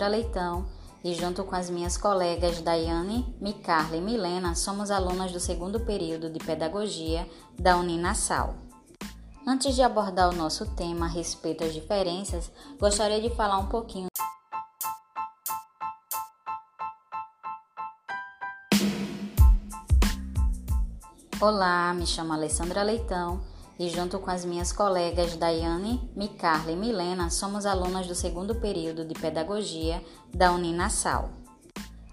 Alessandra Leitão e, junto com as minhas colegas Daiane, Micarla e Milena, somos alunas do segundo período de Pedagogia da Uninassal. Antes de abordar o nosso tema a respeito às diferenças, gostaria de falar um pouquinho. Olá, me chamo Alessandra Leitão e, junto com as minhas colegas Daiane, Micarla e Milena, somos alunas do segundo período de Pedagogia da Uninassal.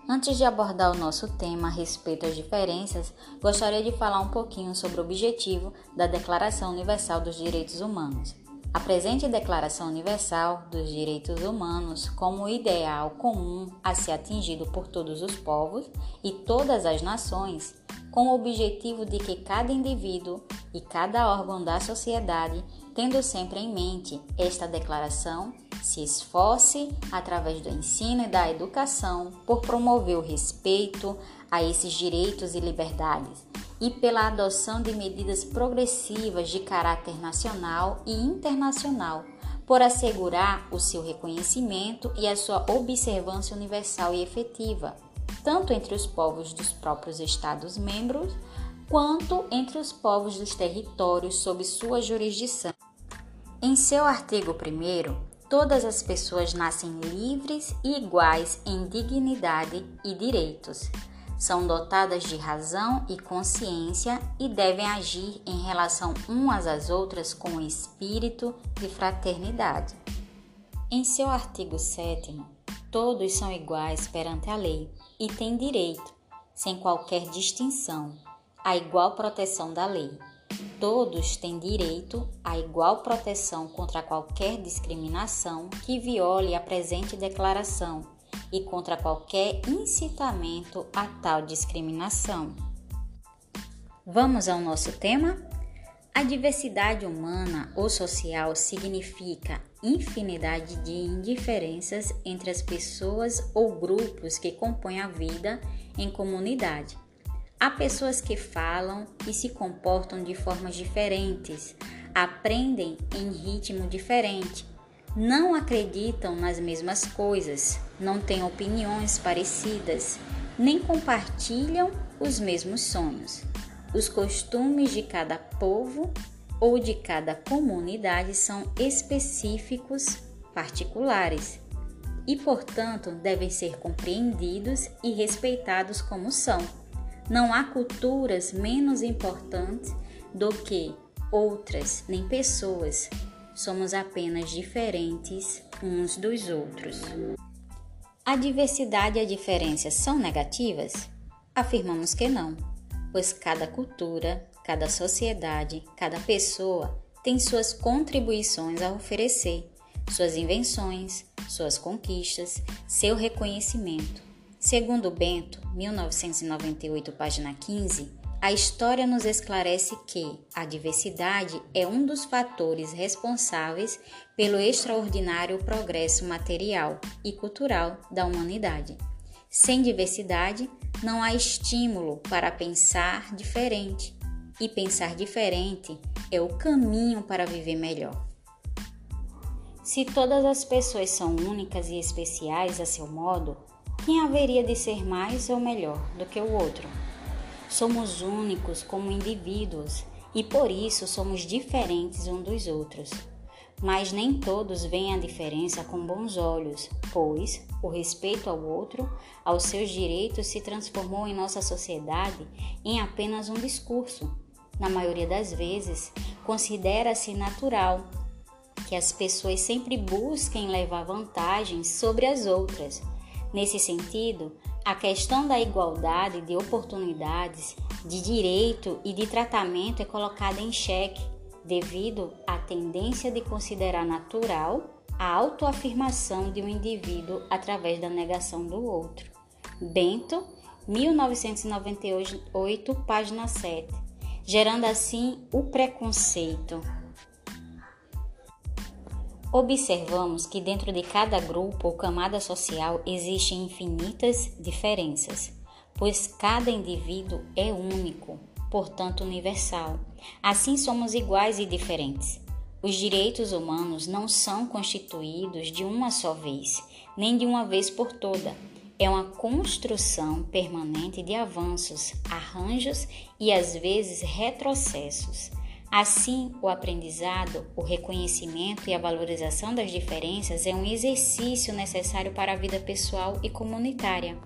Antes de abordar o nosso tema a respeito às diferenças, gostaria de falar um pouquinho sobre o objetivo da Declaração Universal dos Direitos Humanos. A presente Declaração Universal dos Direitos Humanos, como ideal comum a ser atingido por todos os povos e todas as nações, com o objetivo de que cada indivíduo e cada órgão da sociedade, tendo sempre em mente esta declaração, se esforce, através do ensino e da educação, por promover o respeito a esses direitos e liberdades e pela adoção de medidas progressivas de caráter nacional e internacional, por assegurar o seu reconhecimento e a sua observância universal e efetiva tanto entre os povos dos próprios Estados-membros, quanto entre os povos dos territórios sob sua jurisdição. Em seu artigo 1, todas as pessoas nascem livres e iguais em dignidade e direitos. São dotadas de razão e consciência e devem agir em relação umas às outras com espírito de fraternidade. Em seu artigo 7, todos são iguais perante a lei e tem direito, sem qualquer distinção, à igual proteção da lei. Todos têm direito à igual proteção contra qualquer discriminação que viole a presente declaração e contra qualquer incitamento a tal discriminação. Vamos ao nosso tema? A diversidade humana ou social significa infinidade de indiferenças entre as pessoas ou grupos que compõem a vida em comunidade. Há pessoas que falam e se comportam de formas diferentes, aprendem em ritmo diferente, não acreditam nas mesmas coisas, não têm opiniões parecidas, nem compartilham os mesmos sonhos. Os costumes de cada povo ou de cada comunidade são específicos, particulares e, portanto, devem ser compreendidos e respeitados como são. Não há culturas menos importantes do que outras, nem pessoas. Somos apenas diferentes uns dos outros. A diversidade e a diferença são negativas? Afirmamos que não pois cada cultura, cada sociedade, cada pessoa tem suas contribuições a oferecer, suas invenções, suas conquistas, seu reconhecimento. Segundo Bento, 1998, página 15, a história nos esclarece que a diversidade é um dos fatores responsáveis pelo extraordinário progresso material e cultural da humanidade. Sem diversidade, não há estímulo para pensar diferente, e pensar diferente é o caminho para viver melhor. Se todas as pessoas são únicas e especiais a seu modo, quem haveria de ser mais ou melhor do que o outro? Somos únicos como indivíduos e por isso somos diferentes uns dos outros mas nem todos veem a diferença com bons olhos, pois o respeito ao outro, aos seus direitos, se transformou em nossa sociedade em apenas um discurso. Na maioria das vezes, considera-se natural que as pessoas sempre busquem levar vantagens sobre as outras. Nesse sentido, a questão da igualdade de oportunidades, de direito e de tratamento é colocada em xeque devido à tendência de considerar natural a autoafirmação de um indivíduo através da negação do outro. Bento, 1998, página 7, gerando assim o preconceito. Observamos que dentro de cada grupo ou camada social existem infinitas diferenças, pois cada indivíduo é único, portanto universal. Assim somos iguais e diferentes. Os direitos humanos não são constituídos de uma só vez, nem de uma vez por toda. É uma construção permanente de avanços, arranjos e às vezes retrocessos. Assim, o aprendizado, o reconhecimento e a valorização das diferenças é um exercício necessário para a vida pessoal e comunitária.